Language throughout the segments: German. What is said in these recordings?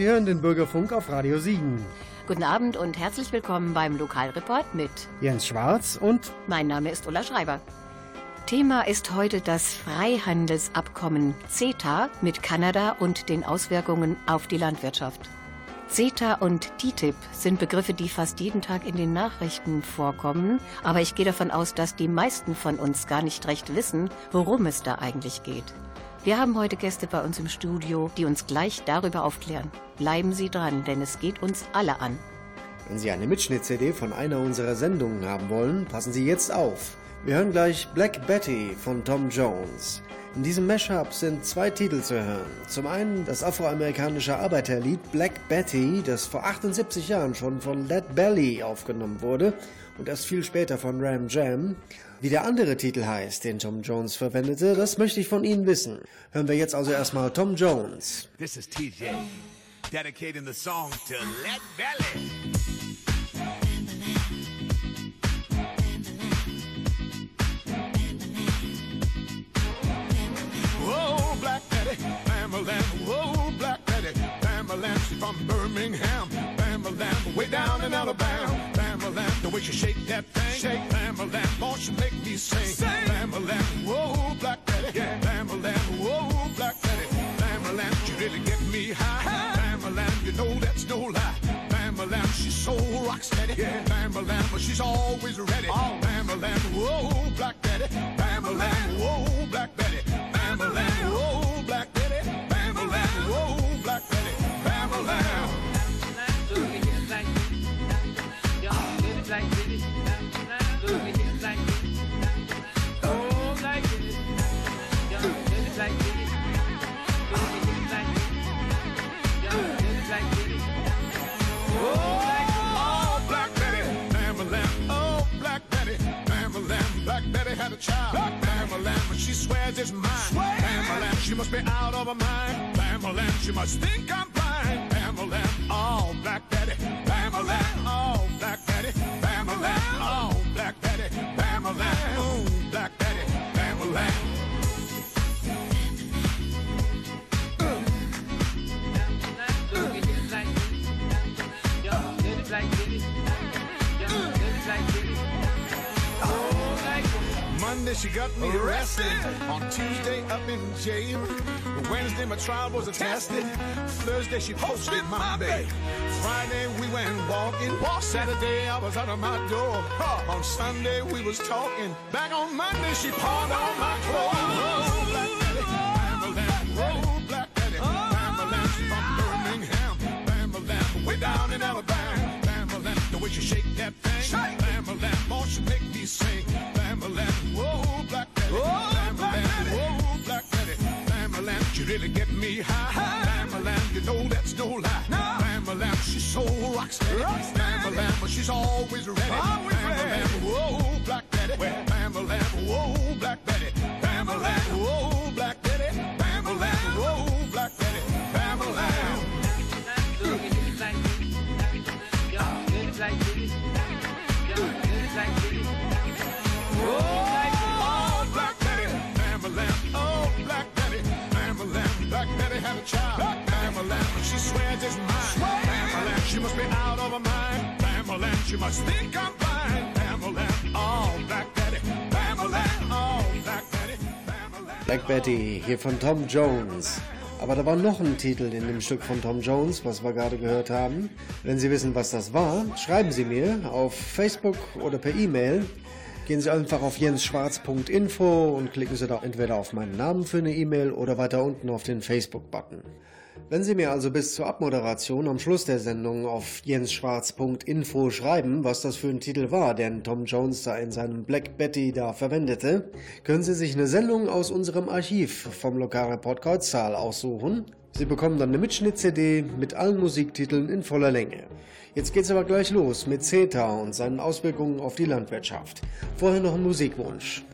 Sie hören den Bürgerfunk auf Radio Siegen. Guten Abend und herzlich willkommen beim Lokalreport mit Jens Schwarz und mein Name ist Ulla Schreiber. Thema ist heute das Freihandelsabkommen CETA mit Kanada und den Auswirkungen auf die Landwirtschaft. CETA und TTIP sind Begriffe, die fast jeden Tag in den Nachrichten vorkommen, aber ich gehe davon aus, dass die meisten von uns gar nicht recht wissen, worum es da eigentlich geht. Wir haben heute Gäste bei uns im Studio, die uns gleich darüber aufklären. Bleiben Sie dran, denn es geht uns alle an. Wenn Sie eine Mitschnitt-CD von einer unserer Sendungen haben wollen, passen Sie jetzt auf. Wir hören gleich Black Betty von Tom Jones. In diesem Mashup sind zwei Titel zu hören. Zum einen das afroamerikanische Arbeiterlied Black Betty, das vor 78 Jahren schon von Led Belly aufgenommen wurde und erst viel später von Ram Jam. Wie der andere Titel heißt, den Tom Jones verwendete, das möchte ich von Ihnen wissen. Hören wir jetzt also erstmal Tom Jones. This is TJ, dedicating the song to Let Belly. Bamalam, whoa, Black Betty, she's from Birmingham, Bamalam, way down in Alabama. Bamalam, the way she shake that thing. Shake Bamalam, won't you make me sing? Sing. Bamalam, whoa, Black Betty. Yeah. Bamalam, whoa, Black Betty. Bamalam, she really get me high. Bamalam, you know that's no lie. Bamalam, she's so rock steady. Yeah. Bamalam, but she's always ready. Oh. Bamalam, whoa, Black Betty. Bamalam, whoa, Black Betty. On Tuesday up in jail. Wednesday my trial was attested. Thursday she posted my bail. Friday we went walking. Saturday I was out of my door. On Sunday we was talking. Back on Monday she pawned all my clothes. She must be out of her mind, Bamalam. She must think I'm blind, Bamalam. Oh, Black Betty, Bamalam. Oh, Black Betty. Black Betty hier von Tom Jones. Aber da war noch ein Titel in dem Stück von Tom Jones, was wir gerade gehört haben. Wenn Sie wissen, was das war, schreiben Sie mir auf Facebook oder per E-Mail. Gehen Sie einfach auf jensschwarz.info und klicken Sie da entweder auf meinen Namen für eine E-Mail oder weiter unten auf den Facebook-Button. Wenn Sie mir also bis zur Abmoderation am Schluss der Sendung auf jensschwarz.info schreiben, was das für ein Titel war, den Tom Jones da in seinem Black Betty da verwendete, können Sie sich eine Sendung aus unserem Archiv vom Lokalreport Kreuzzahl aussuchen. Sie bekommen dann eine Mitschnitt-CD mit allen Musiktiteln in voller Länge. Jetzt geht's aber gleich los mit CETA und seinen Auswirkungen auf die Landwirtschaft. Vorher noch ein Musikwunsch.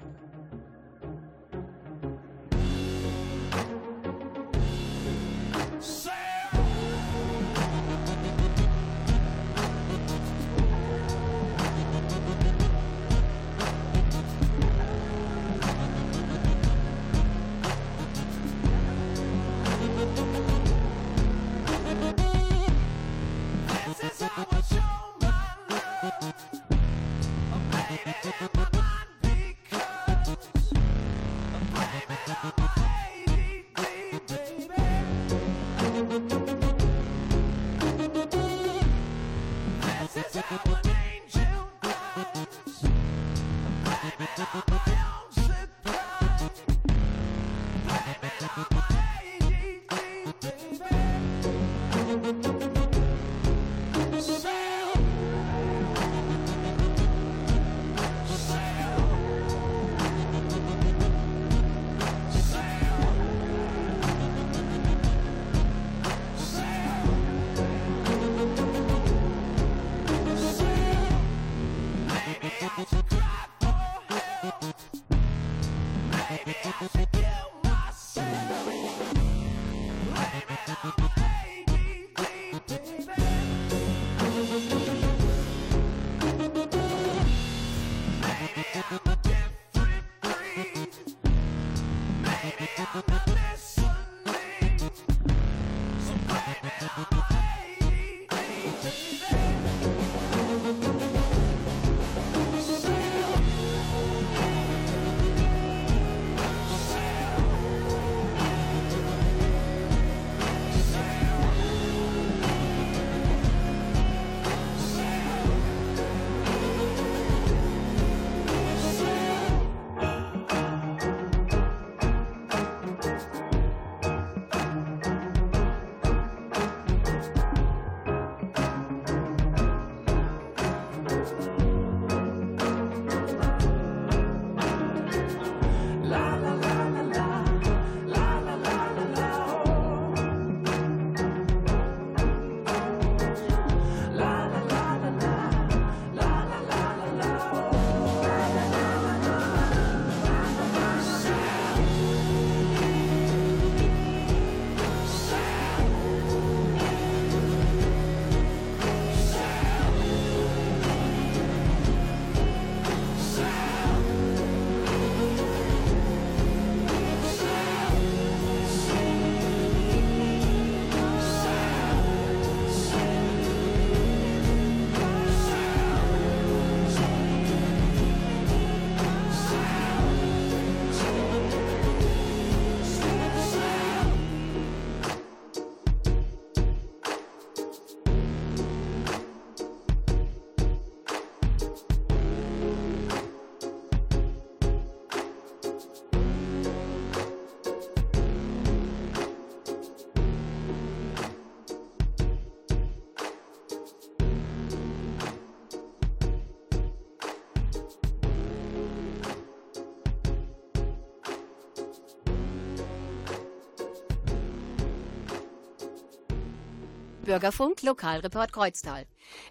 Bürgerfunk Lokalreport Kreuztal.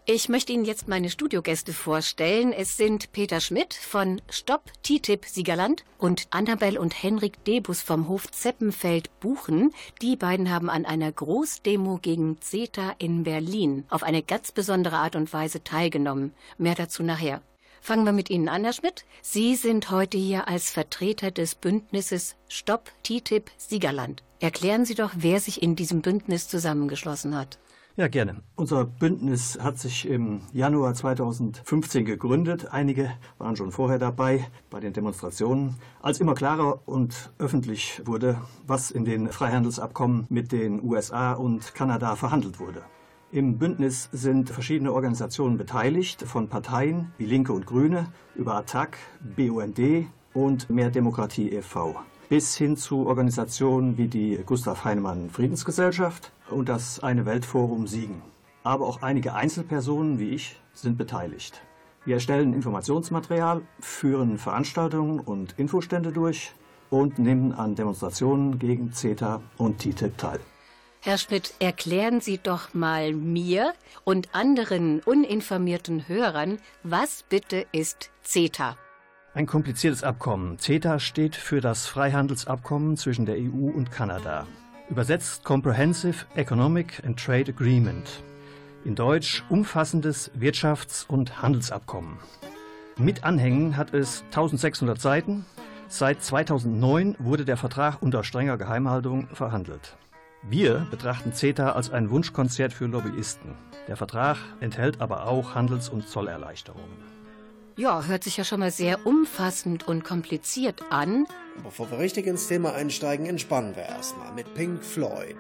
Ich möchte Ihnen jetzt meine Studiogäste vorstellen. Es sind Peter Schmidt von Stopp TTIP Siegerland und Annabel und Henrik Debus vom Hof Zeppenfeld Buchen. Die beiden haben an einer Großdemo gegen CETA in Berlin auf eine ganz besondere Art und Weise teilgenommen. Mehr dazu nachher. Fangen wir mit Ihnen an, Herr Schmidt. Sie sind heute hier als Vertreter des Bündnisses Stopp TTIP Siegerland. Erklären Sie doch, wer sich in diesem Bündnis zusammengeschlossen hat. Ja, gerne. Unser Bündnis hat sich im Januar 2015 gegründet. Einige waren schon vorher dabei bei den Demonstrationen. Als immer klarer und öffentlich wurde, was in den Freihandelsabkommen mit den USA und Kanada verhandelt wurde. Im Bündnis sind verschiedene Organisationen beteiligt, von Parteien wie Linke und Grüne über ATTAC, BUND und Mehr Demokratie e.V bis hin zu Organisationen wie die Gustav Heinemann Friedensgesellschaft und das Eine Weltforum Siegen. Aber auch einige Einzelpersonen wie ich sind beteiligt. Wir erstellen Informationsmaterial, führen Veranstaltungen und Infostände durch und nehmen an Demonstrationen gegen CETA und TTIP teil. Herr Schmidt, erklären Sie doch mal mir und anderen uninformierten Hörern, was bitte ist CETA? Ein kompliziertes Abkommen. CETA steht für das Freihandelsabkommen zwischen der EU und Kanada. Übersetzt Comprehensive Economic and Trade Agreement. In Deutsch umfassendes Wirtschafts- und Handelsabkommen. Mit Anhängen hat es 1600 Seiten. Seit 2009 wurde der Vertrag unter strenger Geheimhaltung verhandelt. Wir betrachten CETA als ein Wunschkonzert für Lobbyisten. Der Vertrag enthält aber auch Handels- und Zollerleichterungen. Ja, hört sich ja schon mal sehr umfassend und kompliziert an. Bevor wir richtig ins Thema einsteigen, entspannen wir erstmal mit Pink Floyd.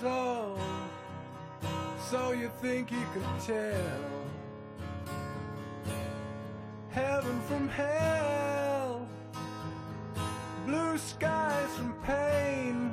So, so you think you could tell heaven from hell, blue skies from pain.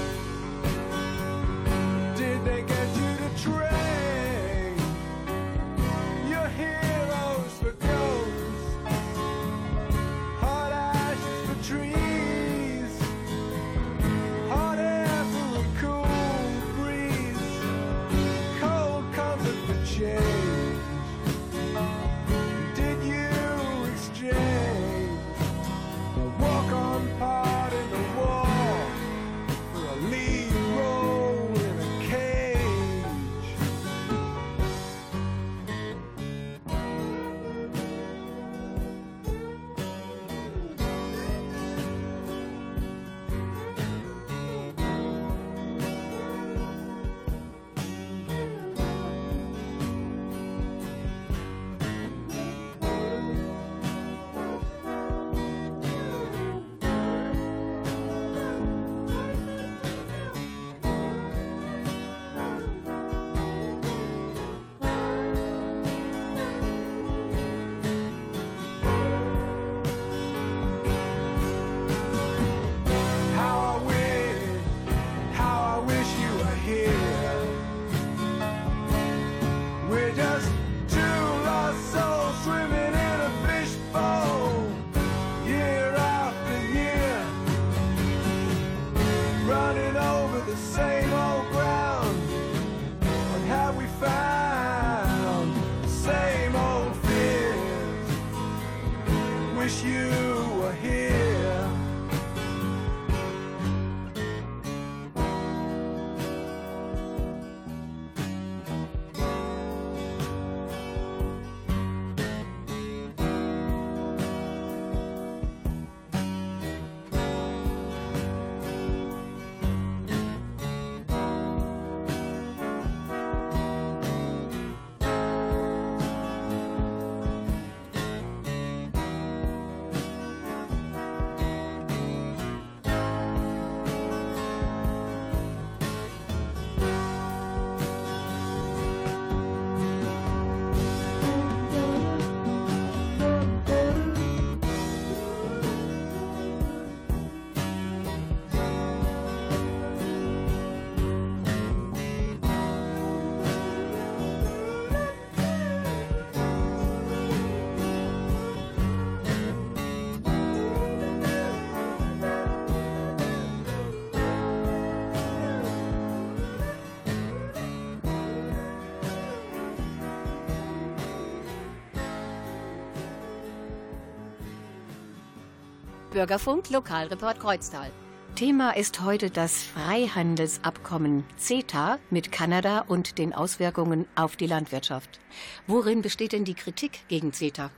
Bürgerfunk Lokalreport Kreuztal. Thema ist heute das Freihandelsabkommen CETA mit Kanada und den Auswirkungen auf die Landwirtschaft. Worin besteht denn die Kritik gegen CETA?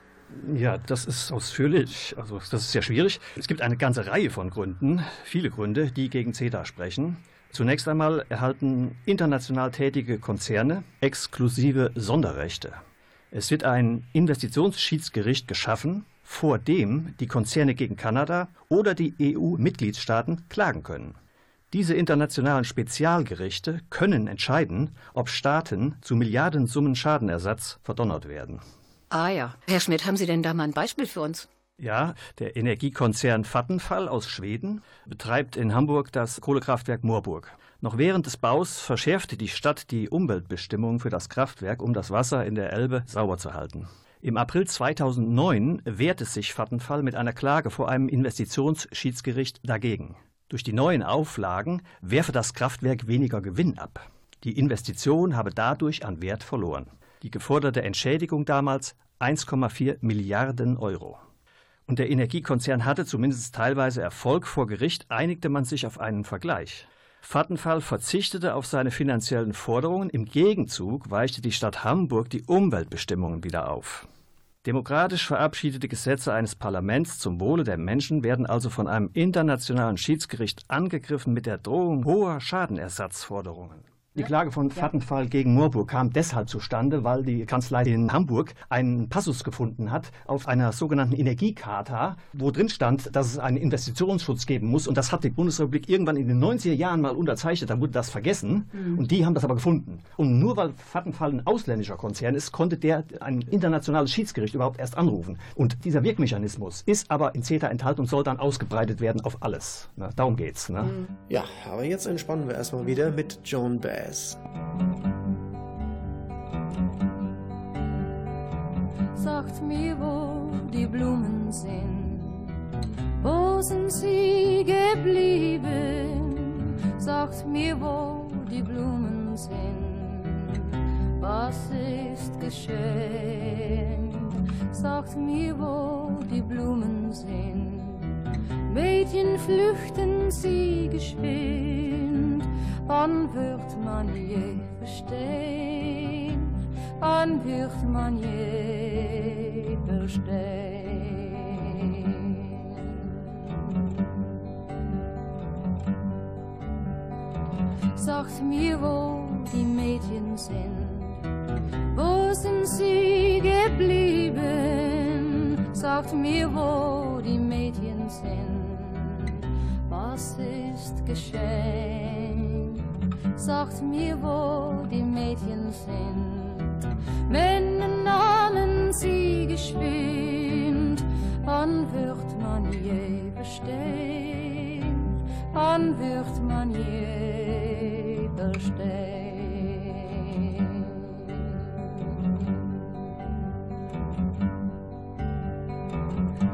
Ja, das ist ausführlich, also das ist sehr schwierig. Es gibt eine ganze Reihe von Gründen, viele Gründe, die gegen CETA sprechen. Zunächst einmal erhalten international tätige Konzerne exklusive Sonderrechte. Es wird ein Investitionsschiedsgericht geschaffen, vor dem die Konzerne gegen Kanada oder die EU-Mitgliedstaaten klagen können. Diese internationalen Spezialgerichte können entscheiden, ob Staaten zu Milliardensummen Schadenersatz verdonnert werden. Ah ja. Herr Schmidt, haben Sie denn da mal ein Beispiel für uns? Ja, der Energiekonzern Vattenfall aus Schweden betreibt in Hamburg das Kohlekraftwerk Moorburg. Noch während des Baus verschärfte die Stadt die Umweltbestimmungen für das Kraftwerk, um das Wasser in der Elbe sauber zu halten. Im April 2009 wehrte sich Vattenfall mit einer Klage vor einem Investitionsschiedsgericht dagegen. Durch die neuen Auflagen werfe das Kraftwerk weniger Gewinn ab. Die Investition habe dadurch an Wert verloren. Die geforderte Entschädigung damals 1,4 Milliarden Euro. und der Energiekonzern hatte zumindest teilweise Erfolg vor Gericht, einigte man sich auf einen Vergleich. Vattenfall verzichtete auf seine finanziellen Forderungen, im Gegenzug weichte die Stadt Hamburg die Umweltbestimmungen wieder auf. Demokratisch verabschiedete Gesetze eines Parlaments zum Wohle der Menschen werden also von einem internationalen Schiedsgericht angegriffen mit der Drohung hoher Schadenersatzforderungen. Die Klage von Vattenfall gegen Moorburg kam deshalb zustande, weil die Kanzlei in Hamburg einen Passus gefunden hat auf einer sogenannten Energiecharta, wo drin stand, dass es einen Investitionsschutz geben muss. Und das hat die Bundesrepublik irgendwann in den 90er Jahren mal unterzeichnet, dann wurde das vergessen. Mhm. Und die haben das aber gefunden. Und nur weil Vattenfall ein ausländischer Konzern ist, konnte der ein internationales Schiedsgericht überhaupt erst anrufen. Und dieser Wirkmechanismus ist aber in CETA enthalten und soll dann ausgebreitet werden auf alles. Na, darum geht's. Ne? Ja, aber jetzt entspannen wir erstmal wieder mit Joan Baez. Jazz. Sagt mir, wo die Blumen sind, wo sind sie geblieben? Sagt mir, wo die Blumen sind, was ist geschehen? Sagt mir, wo die Blumen sind. Mädchen flüchten sie geschwind wann wird man je verstehen? Wann wird man je verstehen? Sagt mir, wo die Mädchen sind, wo sind sie geblieben? Sagt mir, wo die Mädchen sind, was ist geschehen? Sagt mir, wo die Mädchen sind. Männer nahmen sie geschwind, wann wird man je verstehen? Wann wird man je verstehen?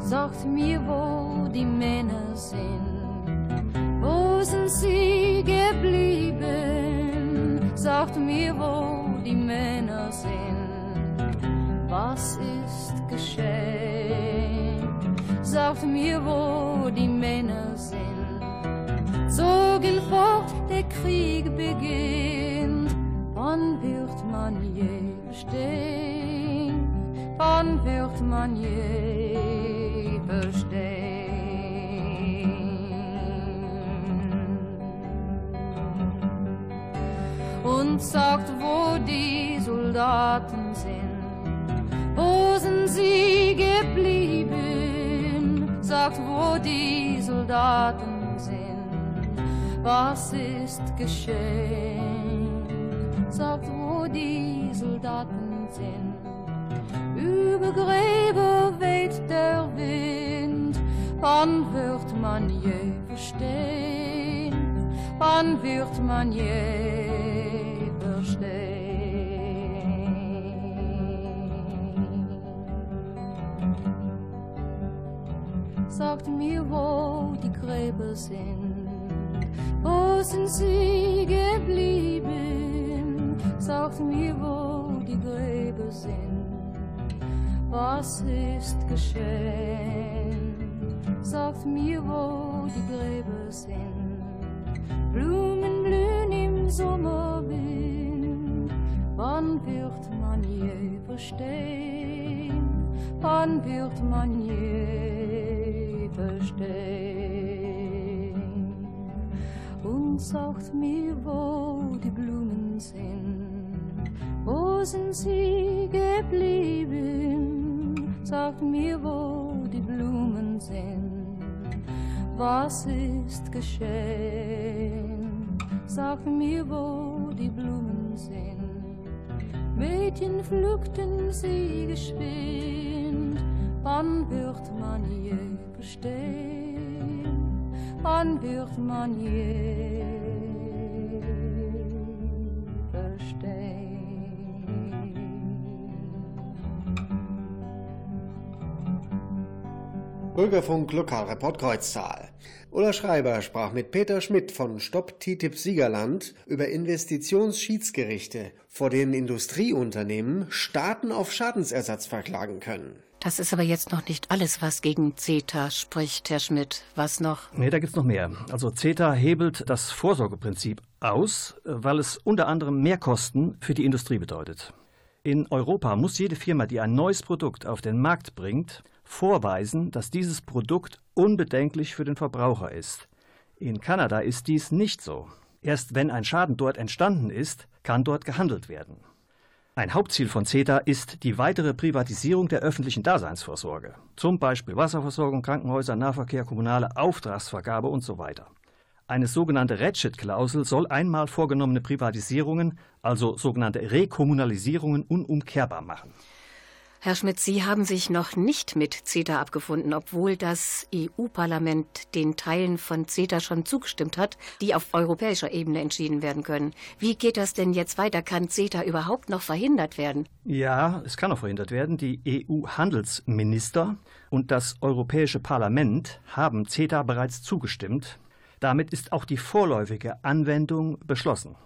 Sagt mir, wo die Männer sind wo sind sie mir, wo die Männer sind. Was ist geschehen? Sagt mir, wo die Männer sind. Zogen fort, der Krieg beginnt. Wann wird man je bestehen? Wann wird man je sagt, wo die Soldaten sind. Wo sind sie geblieben? Sagt, wo die Soldaten sind. Was ist geschehen? Sagt, wo die Soldaten sind. Über Gräber weht der Wind. Wann wird man je verstehen? Wann wird man je Sagt mir, wo die Gräber sind, wo sind sie geblieben? Sagt mir, wo die Gräber sind, was ist geschehen? Sagt mir, wo die Gräber sind, Blumen blühen im Sommerwind, wann wird man je verstehen? Wann wird man je verstehen. Und sagt mir, wo die Blumen sind, wo sind sie geblieben? Sagt mir, wo die Blumen sind, was ist geschehen? Sagt mir, wo die Blumen sind. Mädchen pflückten sie geschwind, wann wird man je verstehen, wann wird man je verstehen. Bürgerfunk Lokalreport Kreuztal. Ulla Schreiber sprach mit Peter Schmidt von Stopp TTIP Siegerland über Investitionsschiedsgerichte, vor denen Industrieunternehmen Staaten auf Schadensersatz verklagen können. Das ist aber jetzt noch nicht alles, was gegen CETA spricht, Herr Schmidt. Was noch? Nee, da gibt's noch mehr. Also CETA hebelt das Vorsorgeprinzip aus, weil es unter anderem Mehrkosten für die Industrie bedeutet. In Europa muss jede Firma, die ein neues Produkt auf den Markt bringt, vorweisen, dass dieses Produkt unbedenklich für den Verbraucher ist. In Kanada ist dies nicht so. Erst wenn ein Schaden dort entstanden ist, kann dort gehandelt werden. Ein Hauptziel von CETA ist die weitere Privatisierung der öffentlichen Daseinsvorsorge, zum Beispiel Wasserversorgung, Krankenhäuser, Nahverkehr, kommunale Auftragsvergabe und so weiter. Eine sogenannte Ratchet-Klausel soll einmal vorgenommene Privatisierungen, also sogenannte Rekommunalisierungen, unumkehrbar machen. Herr Schmidt, Sie haben sich noch nicht mit CETA abgefunden, obwohl das EU-Parlament den Teilen von CETA schon zugestimmt hat, die auf europäischer Ebene entschieden werden können. Wie geht das denn jetzt weiter? Kann CETA überhaupt noch verhindert werden? Ja, es kann auch verhindert werden. Die EU-Handelsminister und das Europäische Parlament haben CETA bereits zugestimmt. Damit ist auch die vorläufige Anwendung beschlossen.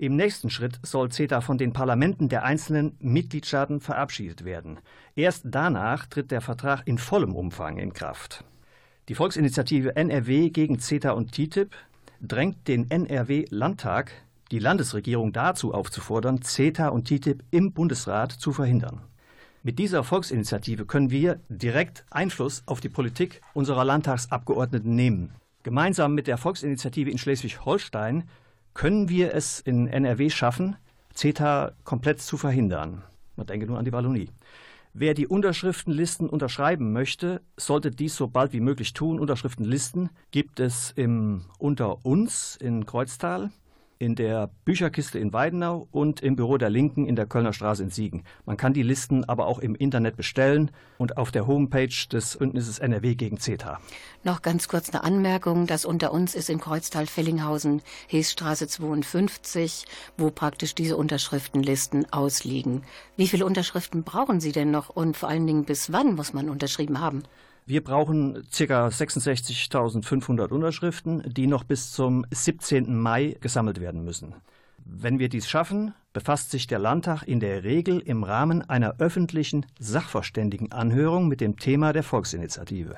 Im nächsten Schritt soll CETA von den Parlamenten der einzelnen Mitgliedstaaten verabschiedet werden. Erst danach tritt der Vertrag in vollem Umfang in Kraft. Die Volksinitiative NRW gegen CETA und TTIP drängt den NRW-Landtag, die Landesregierung dazu aufzufordern, CETA und TTIP im Bundesrat zu verhindern. Mit dieser Volksinitiative können wir direkt Einfluss auf die Politik unserer Landtagsabgeordneten nehmen. Gemeinsam mit der Volksinitiative in Schleswig-Holstein können wir es in NRW schaffen, CETA komplett zu verhindern? Man denke nur an die Wallonie. Wer die Unterschriftenlisten unterschreiben möchte, sollte dies so bald wie möglich tun. Unterschriftenlisten gibt es im Unter uns in Kreuztal in der Bücherkiste in Weidenau und im Büro der Linken in der Kölner Straße in Siegen. Man kann die Listen aber auch im Internet bestellen und auf der Homepage des Bündnisses NRW gegen CETA. Noch ganz kurz eine Anmerkung. Das unter uns ist in Kreuztal-Fellinghausen, Heesstraße 52, wo praktisch diese Unterschriftenlisten ausliegen. Wie viele Unterschriften brauchen Sie denn noch und vor allen Dingen bis wann muss man unterschrieben haben? Wir brauchen ca. 66.500 Unterschriften, die noch bis zum 17. Mai gesammelt werden müssen. Wenn wir dies schaffen, befasst sich der Landtag in der Regel im Rahmen einer öffentlichen Sachverständigenanhörung mit dem Thema der Volksinitiative.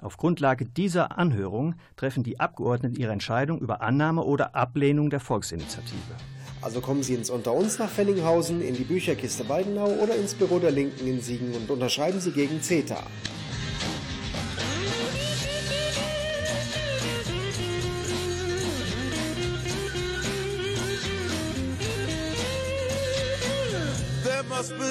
Auf Grundlage dieser Anhörung treffen die Abgeordneten ihre Entscheidung über Annahme oder Ablehnung der Volksinitiative. Also kommen Sie ins Unter uns nach Fellinghausen, in die Bücherkiste Weidenau oder ins Büro der Linken in Siegen und unterschreiben Sie gegen CETA.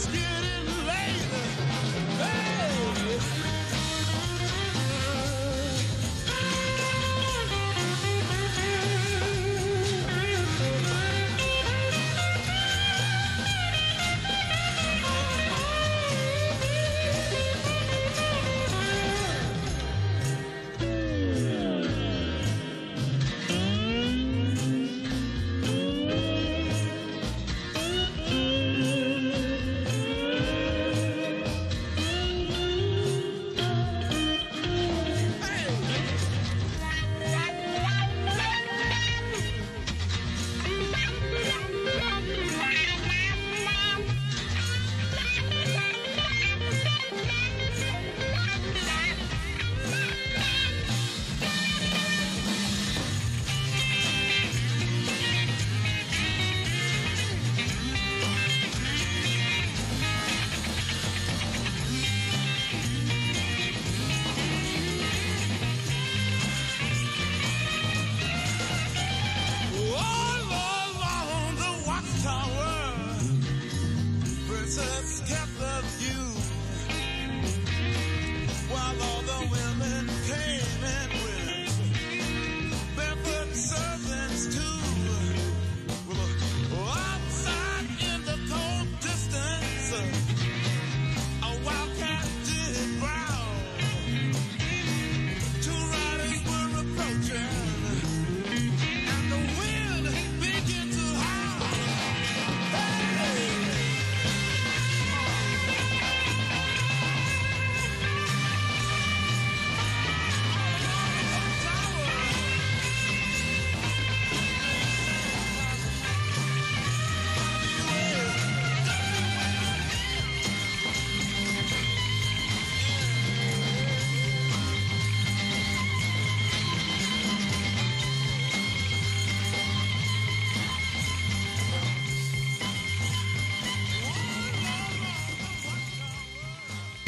Skin.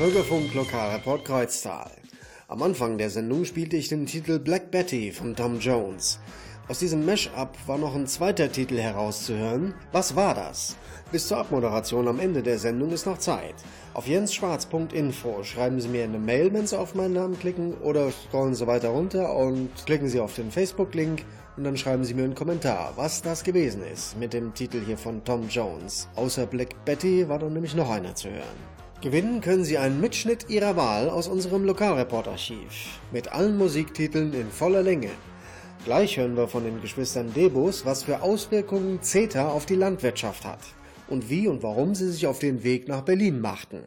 Bürgerfunk Lokalreport Kreuztal. Am Anfang der Sendung spielte ich den Titel Black Betty von Tom Jones. Aus diesem Mash-up war noch ein zweiter Titel herauszuhören. Was war das? Bis zur Abmoderation am Ende der Sendung ist noch Zeit. Auf jensschwarz.info schreiben Sie mir eine Mail, wenn Sie auf meinen Namen klicken oder scrollen Sie weiter runter und klicken Sie auf den Facebook-Link und dann schreiben Sie mir einen Kommentar, was das gewesen ist mit dem Titel hier von Tom Jones. Außer Black Betty war dann nämlich noch einer zu hören. Gewinnen können Sie einen Mitschnitt Ihrer Wahl aus unserem Lokalreportarchiv mit allen Musiktiteln in voller Länge. Gleich hören wir von den Geschwistern Debus, was für Auswirkungen CETA auf die Landwirtschaft hat und wie und warum sie sich auf den Weg nach Berlin machten.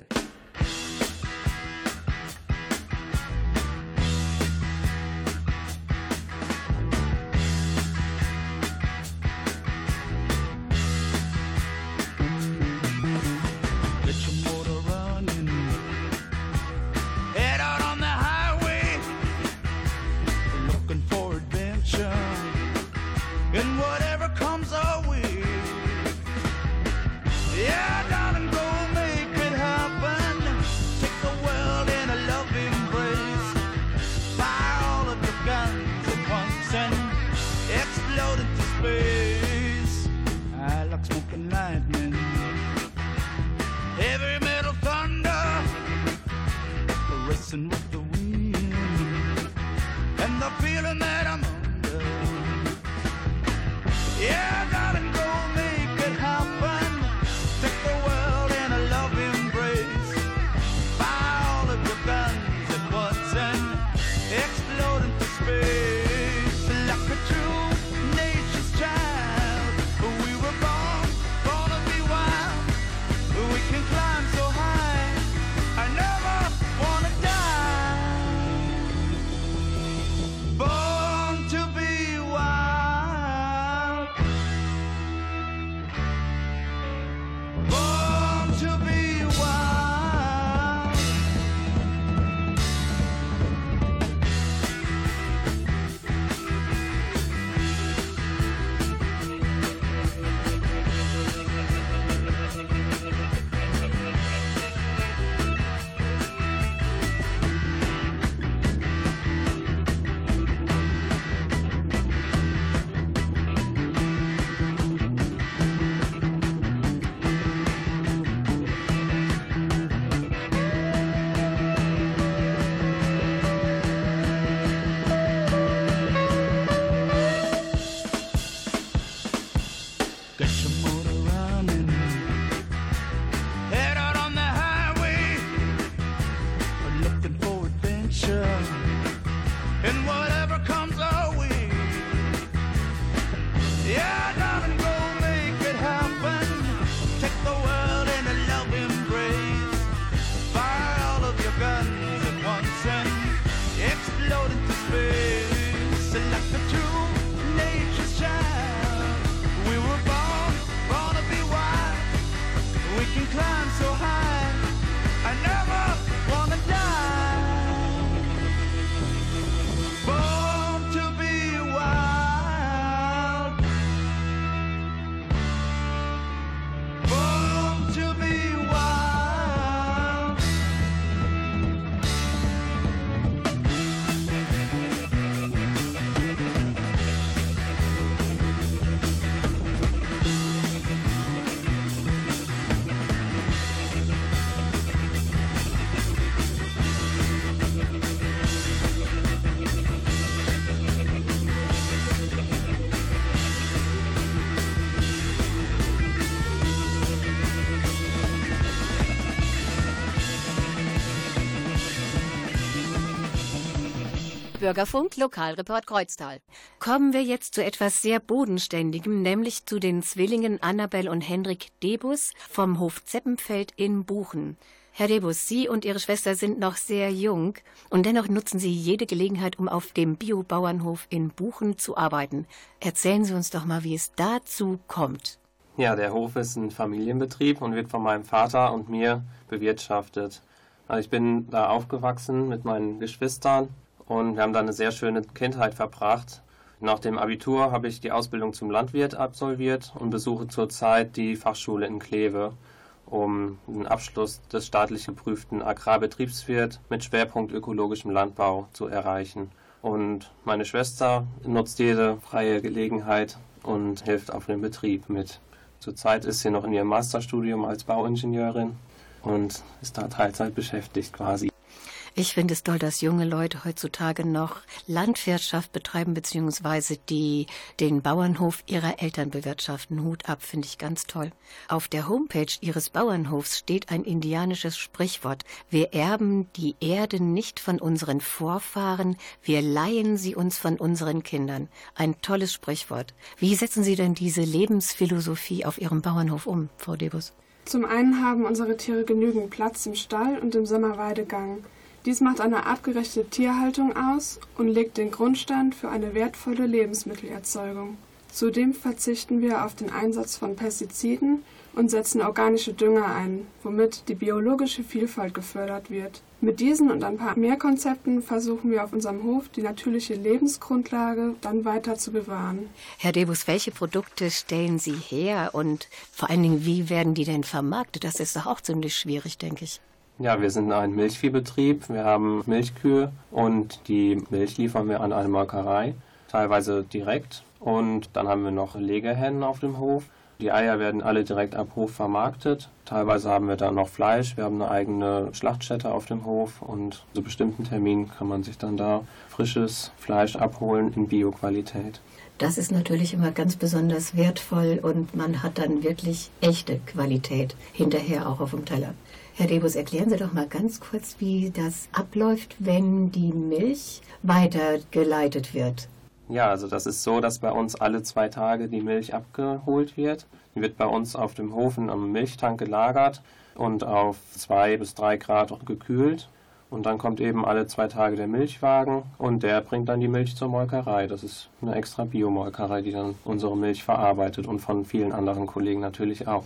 The feeling Bürgerfunk Lokalreport Kreuztal. Kommen wir jetzt zu etwas sehr Bodenständigem, nämlich zu den Zwillingen Annabel und Hendrik Debus vom Hof Zeppenfeld in Buchen. Herr Debus, Sie und Ihre Schwester sind noch sehr jung und dennoch nutzen Sie jede Gelegenheit, um auf dem Biobauernhof in Buchen zu arbeiten. Erzählen Sie uns doch mal, wie es dazu kommt. Ja, der Hof ist ein Familienbetrieb und wird von meinem Vater und mir bewirtschaftet. Also ich bin da aufgewachsen mit meinen Geschwistern und wir haben da eine sehr schöne Kindheit verbracht. Nach dem Abitur habe ich die Ausbildung zum Landwirt absolviert und besuche zurzeit die Fachschule in Kleve. um einen Abschluss des staatlich geprüften Agrarbetriebswirt mit Schwerpunkt ökologischem Landbau zu erreichen. Und meine Schwester nutzt jede freie Gelegenheit und hilft auf dem Betrieb mit. Zurzeit ist sie noch in ihrem Masterstudium als Bauingenieurin und ist da Teilzeit beschäftigt quasi. Ich finde es toll, dass junge Leute heutzutage noch Landwirtschaft betreiben, beziehungsweise die den Bauernhof ihrer Eltern bewirtschaften. Hut ab, finde ich ganz toll. Auf der Homepage ihres Bauernhofs steht ein indianisches Sprichwort. Wir erben die Erde nicht von unseren Vorfahren, wir leihen sie uns von unseren Kindern. Ein tolles Sprichwort. Wie setzen Sie denn diese Lebensphilosophie auf Ihrem Bauernhof um, Frau Debus? Zum einen haben unsere Tiere genügend Platz im Stall und im Sommerweidegang. Dies macht eine artgerechte Tierhaltung aus und legt den Grundstein für eine wertvolle Lebensmittelerzeugung. Zudem verzichten wir auf den Einsatz von Pestiziden und setzen organische Dünger ein, womit die biologische Vielfalt gefördert wird. Mit diesen und ein paar mehr Konzepten versuchen wir auf unserem Hof die natürliche Lebensgrundlage dann weiter zu bewahren. Herr Debus, welche Produkte stellen Sie her und vor allen Dingen, wie werden die denn vermarktet? Das ist doch auch ziemlich schwierig, denke ich. Ja, wir sind ein Milchviehbetrieb. Wir haben Milchkühe und die Milch liefern wir an eine Molkerei, teilweise direkt. Und dann haben wir noch Legehennen auf dem Hof. Die Eier werden alle direkt ab Hof vermarktet. Teilweise haben wir dann noch Fleisch. Wir haben eine eigene Schlachtstätte auf dem Hof und zu bestimmten Terminen kann man sich dann da frisches Fleisch abholen in Bioqualität. Das ist natürlich immer ganz besonders wertvoll und man hat dann wirklich echte Qualität hinterher auch auf dem Teller. Herr Debus, erklären Sie doch mal ganz kurz, wie das abläuft, wenn die Milch weitergeleitet wird. Ja, also das ist so, dass bei uns alle zwei Tage die Milch abgeholt wird. Die wird bei uns auf dem Hofen am Milchtank gelagert und auf zwei bis drei Grad gekühlt. Und dann kommt eben alle zwei Tage der Milchwagen und der bringt dann die Milch zur Molkerei. Das ist eine extra Biomolkerei, die dann unsere Milch verarbeitet und von vielen anderen Kollegen natürlich auch.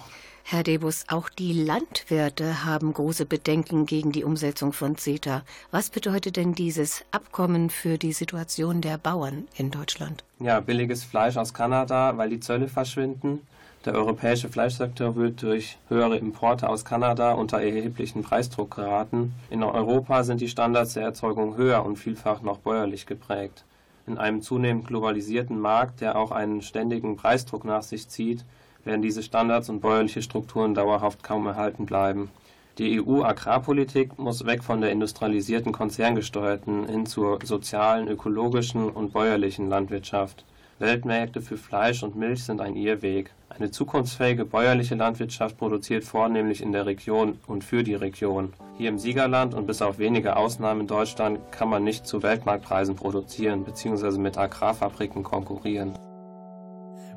Herr Debus, auch die Landwirte haben große Bedenken gegen die Umsetzung von CETA. Was bedeutet denn dieses Abkommen für die Situation der Bauern in Deutschland? Ja, billiges Fleisch aus Kanada, weil die Zölle verschwinden. Der europäische Fleischsektor wird durch höhere Importe aus Kanada unter erheblichen Preisdruck geraten. In Europa sind die Standards der Erzeugung höher und vielfach noch bäuerlich geprägt. In einem zunehmend globalisierten Markt, der auch einen ständigen Preisdruck nach sich zieht, werden diese Standards und bäuerliche Strukturen dauerhaft kaum erhalten bleiben. Die EU-Agrarpolitik muss weg von der industrialisierten, konzerngesteuerten hin zur sozialen, ökologischen und bäuerlichen Landwirtschaft. Weltmärkte für Fleisch und Milch sind ein Irrweg. Eine zukunftsfähige bäuerliche Landwirtschaft produziert vornehmlich in der Region und für die Region. Hier im Siegerland und bis auf wenige Ausnahmen in Deutschland kann man nicht zu Weltmarktpreisen produzieren bzw. mit Agrarfabriken konkurrieren.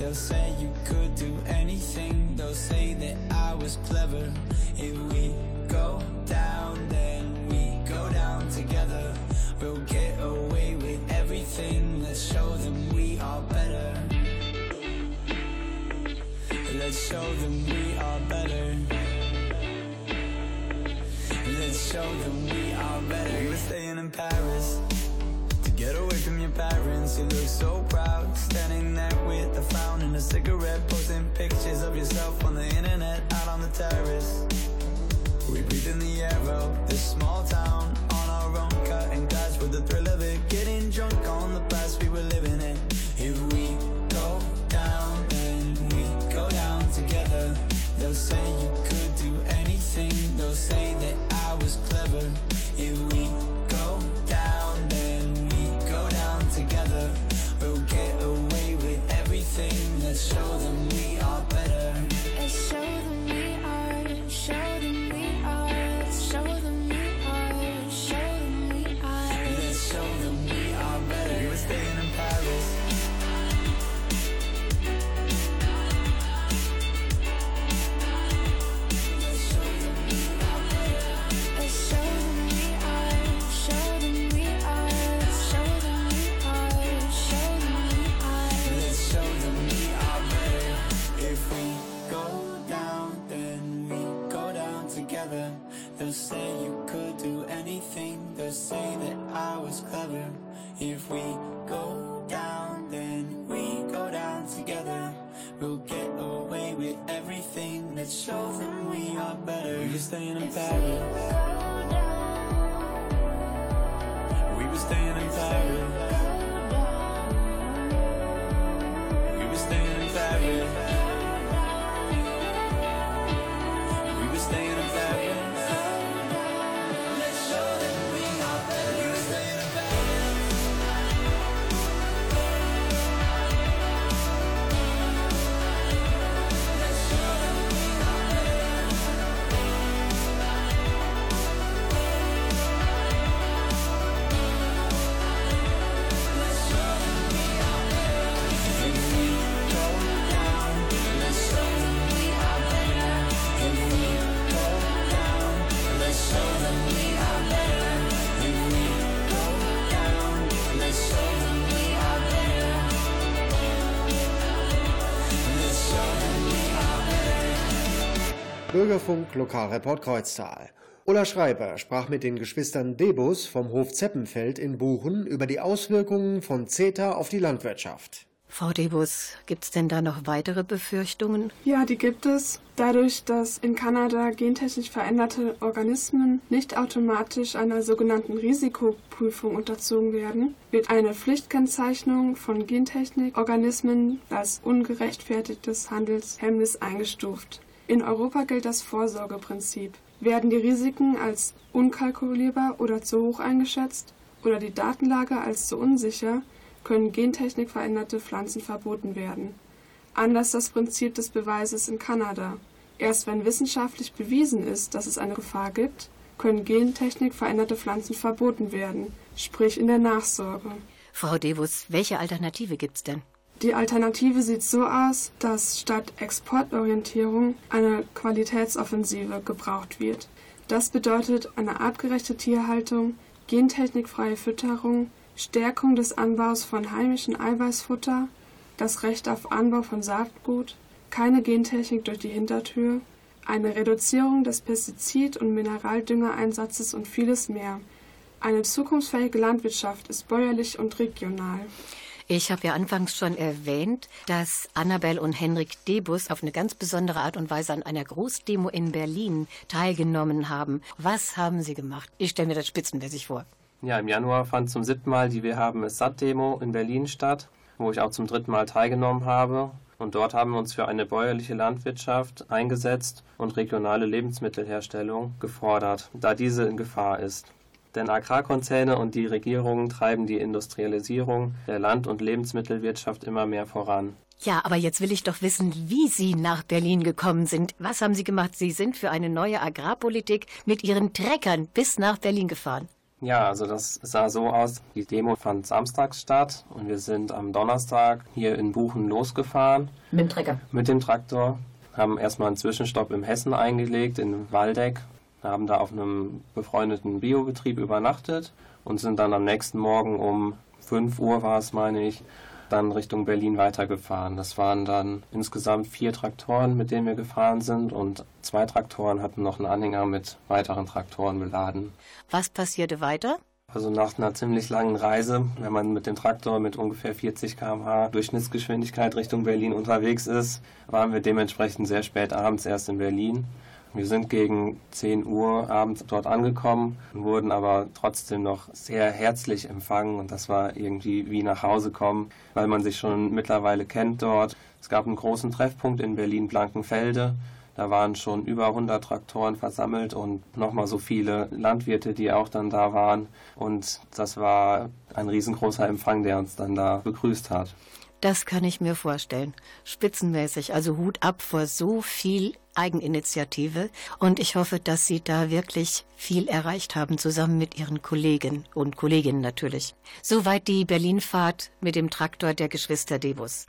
They'll say you could do anything. They'll say that I was clever. If we go down, then we go down together. We'll get away with everything. Let's show them we are better. Let's show them we are better. Let's show them we are better. We were staying in Paris to get away from your parents. You look so proud, standing there with a and a cigarette, posting pictures of yourself on the internet, out on the terrace. Bürgerfunk Lokalreport Kreuztal. Ulla Schreiber sprach mit den Geschwistern Debus vom Hof Zeppenfeld in Buchen über die Auswirkungen von CETA auf die Landwirtschaft. Frau Debus, gibt's denn da noch weitere Befürchtungen? Ja, die gibt es. Dadurch, dass in Kanada gentechnisch veränderte Organismen nicht automatisch einer sogenannten Risikoprüfung unterzogen werden, wird eine Pflichtkennzeichnung von Gentechnikorganismen als ungerechtfertigtes Handelshemmnis eingestuft. In Europa gilt das Vorsorgeprinzip. Werden die Risiken als unkalkulierbar oder zu hoch eingeschätzt oder die Datenlage als zu unsicher, können Gentechnik veränderte Pflanzen verboten werden. Anders das Prinzip des Beweises in Kanada. Erst wenn wissenschaftlich bewiesen ist, dass es eine Gefahr gibt, können Gentechnik veränderte Pflanzen verboten werden, sprich in der Nachsorge. Frau Debus, welche Alternative gibt's denn? Die Alternative sieht so aus, dass statt Exportorientierung eine Qualitätsoffensive gebraucht wird. Das bedeutet eine artgerechte Tierhaltung, gentechnikfreie Fütterung, Stärkung des Anbaus von heimischem Eiweißfutter, das Recht auf Anbau von Saatgut, keine Gentechnik durch die Hintertür, eine Reduzierung des Pestizid- und Mineraldüngereinsatzes und vieles mehr. Eine zukunftsfähige Landwirtschaft ist bäuerlich und regional. Ich habe ja anfangs schon erwähnt, dass Annabel und Henrik Debus auf eine ganz besondere Art und Weise an einer Großdemo in Berlin teilgenommen haben. Was haben sie gemacht? Ich stelle mir das spitzenmäßig vor. Ja, im Januar fand zum siebten Mal die Wir haben es satt Demo in Berlin statt, wo ich auch zum dritten Mal teilgenommen habe. Und dort haben wir uns für eine bäuerliche Landwirtschaft eingesetzt und regionale Lebensmittelherstellung gefordert, da diese in Gefahr ist. Denn Agrarkonzerne und die Regierungen treiben die Industrialisierung der Land- und Lebensmittelwirtschaft immer mehr voran. Ja, aber jetzt will ich doch wissen, wie Sie nach Berlin gekommen sind. Was haben Sie gemacht? Sie sind für eine neue Agrarpolitik mit Ihren Treckern bis nach Berlin gefahren. Ja, also das sah so aus. Die Demo fand samstags statt und wir sind am Donnerstag hier in Buchen losgefahren Mit dem Trecker. mit dem Traktor. Haben erstmal einen Zwischenstopp im Hessen eingelegt, in Waldeck. Haben da auf einem befreundeten Biobetrieb übernachtet und sind dann am nächsten Morgen um 5 Uhr war es, meine ich, dann Richtung Berlin weitergefahren. Das waren dann insgesamt vier Traktoren, mit denen wir gefahren sind und zwei Traktoren hatten noch einen Anhänger mit weiteren Traktoren beladen. Was passierte weiter? Also nach einer ziemlich langen Reise, wenn man mit dem Traktor mit ungefähr 40 km/h Durchschnittsgeschwindigkeit Richtung Berlin unterwegs ist, waren wir dementsprechend sehr spät abends erst in Berlin. Wir sind gegen 10 Uhr abends dort angekommen, wurden aber trotzdem noch sehr herzlich empfangen und das war irgendwie wie nach Hause kommen, weil man sich schon mittlerweile kennt dort. Es gab einen großen Treffpunkt in Berlin-Blankenfelde. Da waren schon über 100 Traktoren versammelt und nochmal so viele Landwirte, die auch dann da waren. Und das war ein riesengroßer Empfang, der uns dann da begrüßt hat. Das kann ich mir vorstellen. Spitzenmäßig. Also Hut ab vor so viel Eigeninitiative. Und ich hoffe, dass Sie da wirklich viel erreicht haben, zusammen mit Ihren Kollegen und Kolleginnen natürlich. Soweit die Berlinfahrt mit dem Traktor der Geschwister Debus.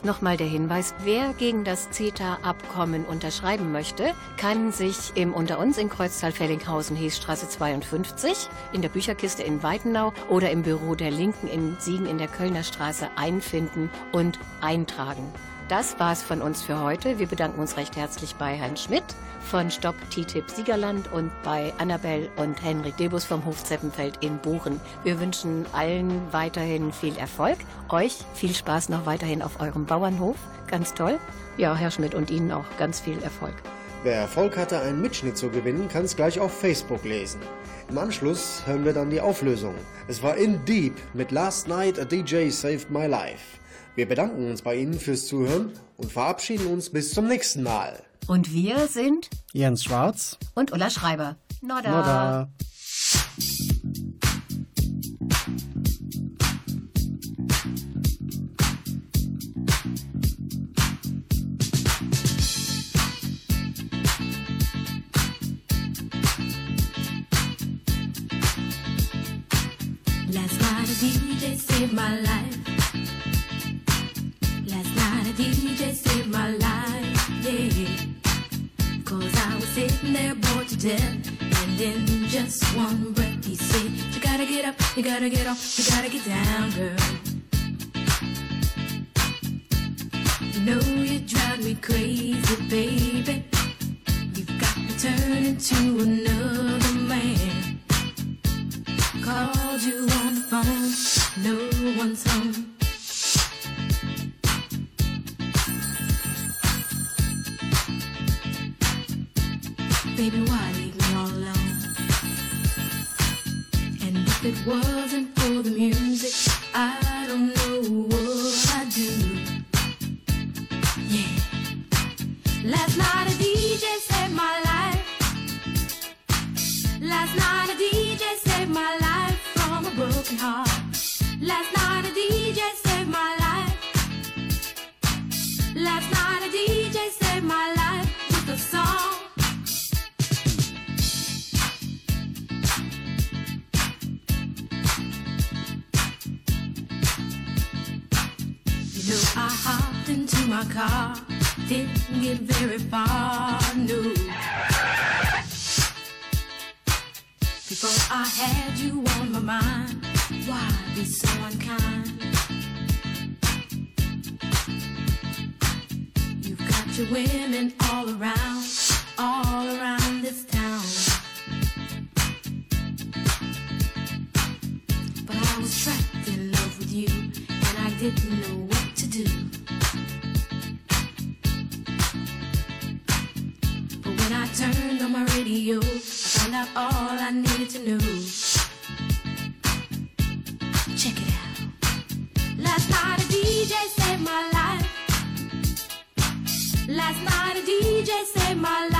Jetzt nochmal der Hinweis, wer gegen das CETA-Abkommen unterschreiben möchte, kann sich im Unter uns in Kreuztal-Fellinghausen, Heesstraße 52, in der Bücherkiste in Weidenau oder im Büro der Linken in Siegen in der Kölner Straße einfinden und eintragen. Das war's von uns für heute. Wir bedanken uns recht herzlich bei Herrn Schmidt von Stopp TTIP Siegerland und bei Annabel und Henrik Debus vom Hof Zeppenfeld in Buchen. Wir wünschen allen weiterhin viel Erfolg. Euch viel Spaß noch weiterhin auf eurem Bauernhof. Ganz toll. Ja, Herr Schmidt und Ihnen auch ganz viel Erfolg. Wer Erfolg hatte, einen Mitschnitt zu gewinnen, kann es gleich auf Facebook lesen. Im Anschluss hören wir dann die Auflösung. Es war In Deep mit Last Night a DJ Saved My Life. Wir bedanken uns bei Ihnen fürs Zuhören und verabschieden uns bis zum nächsten Mal. Und wir sind Jens Schwarz. und Ulla Schreiber. Nodda. Nodda. Last night a DJ saved my life. Get you gotta get down, girl. Trapped in love with you, and I didn't know what to do. But when I turned on my radio, I found out all I needed to know. Check it out. Last night a DJ saved my life. Last night a DJ saved my life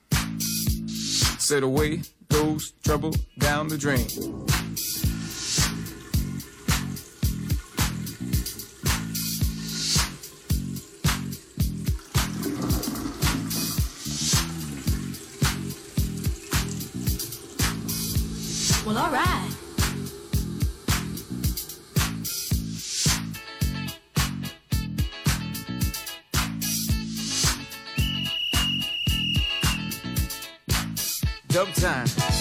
Said away goes trouble down the drain. Time.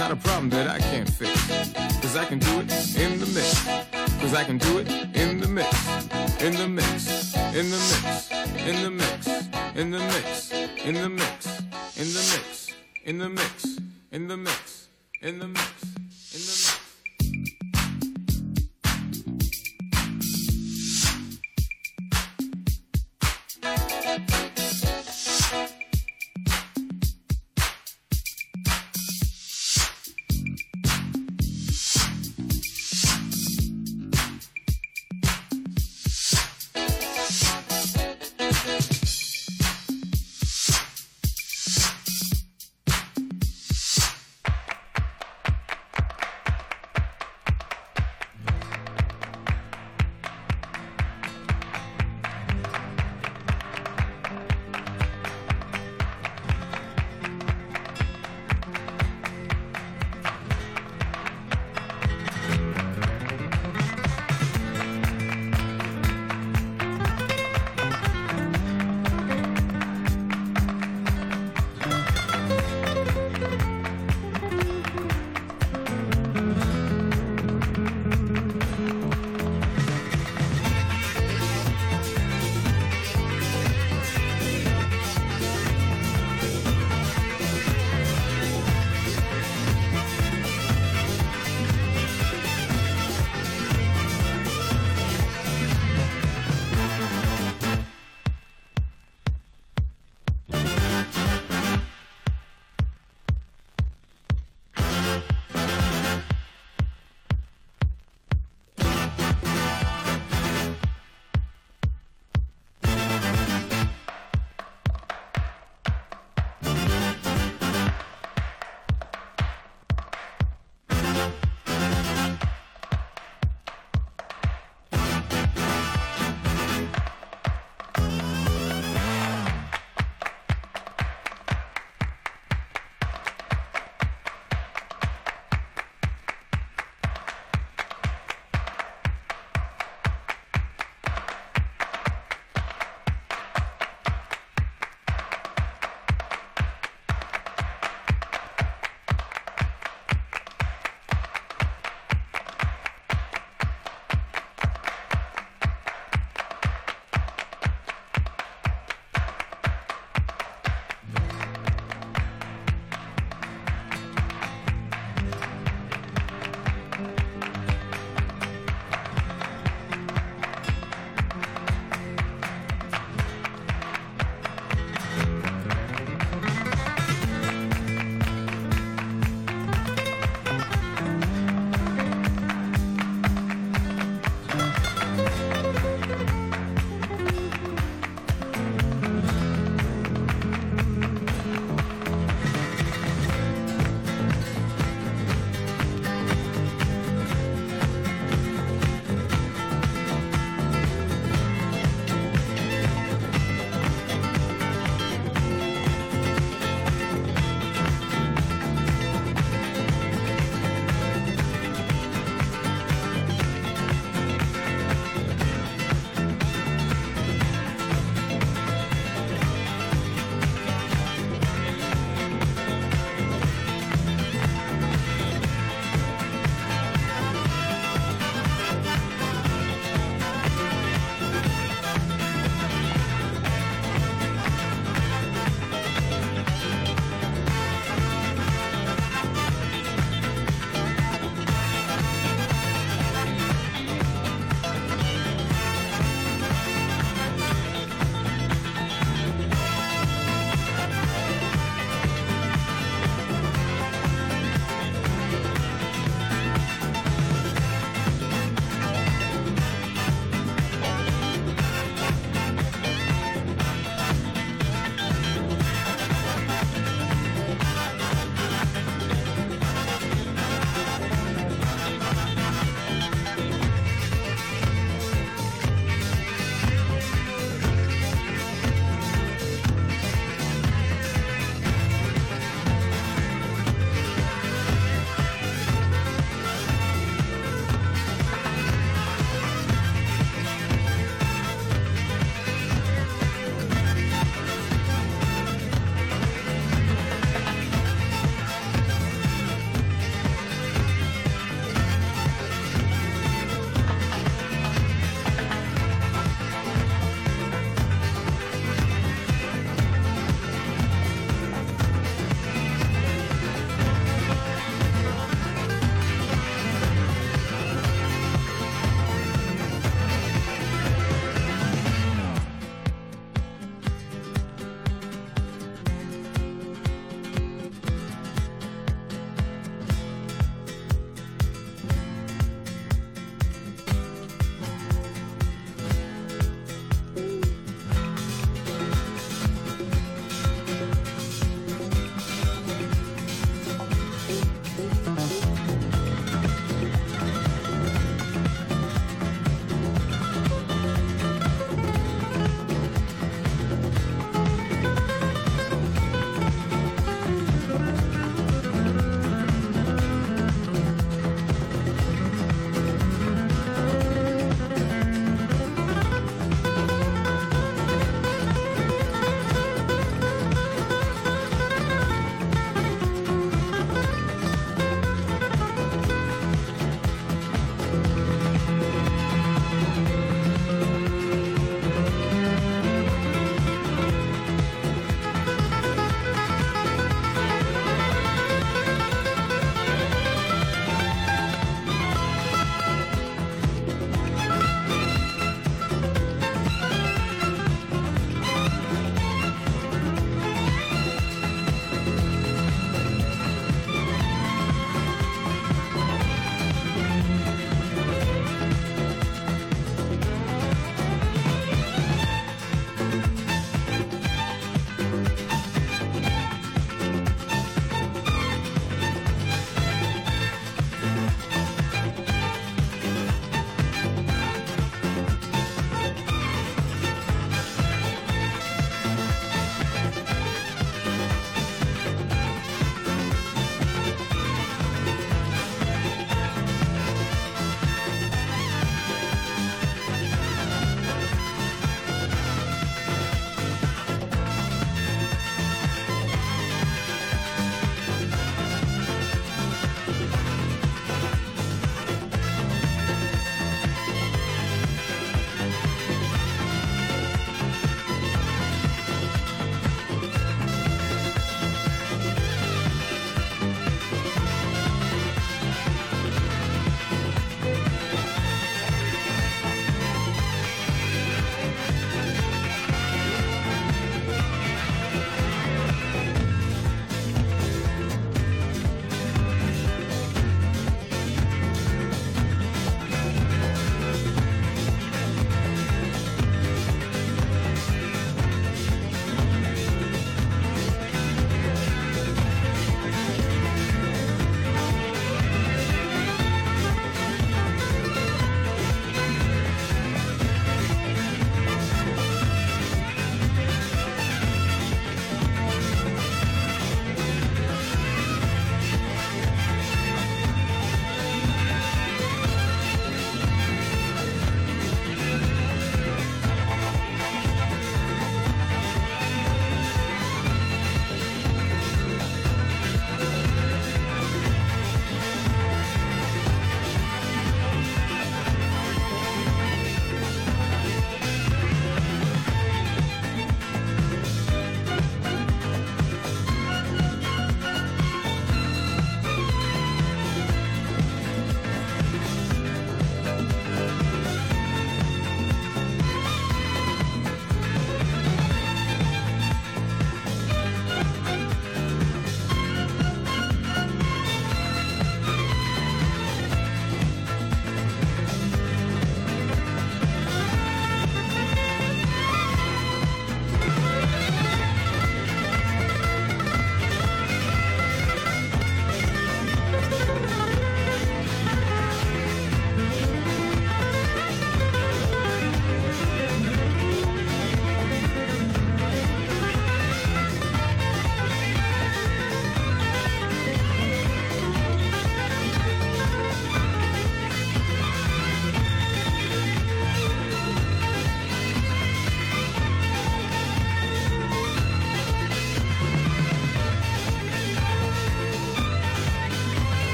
not a problem that I can't fix. Cause I can do it in the mix. Cause I can do it in the mix. In the mix. In the mix. In the mix. In the mix. In the mix.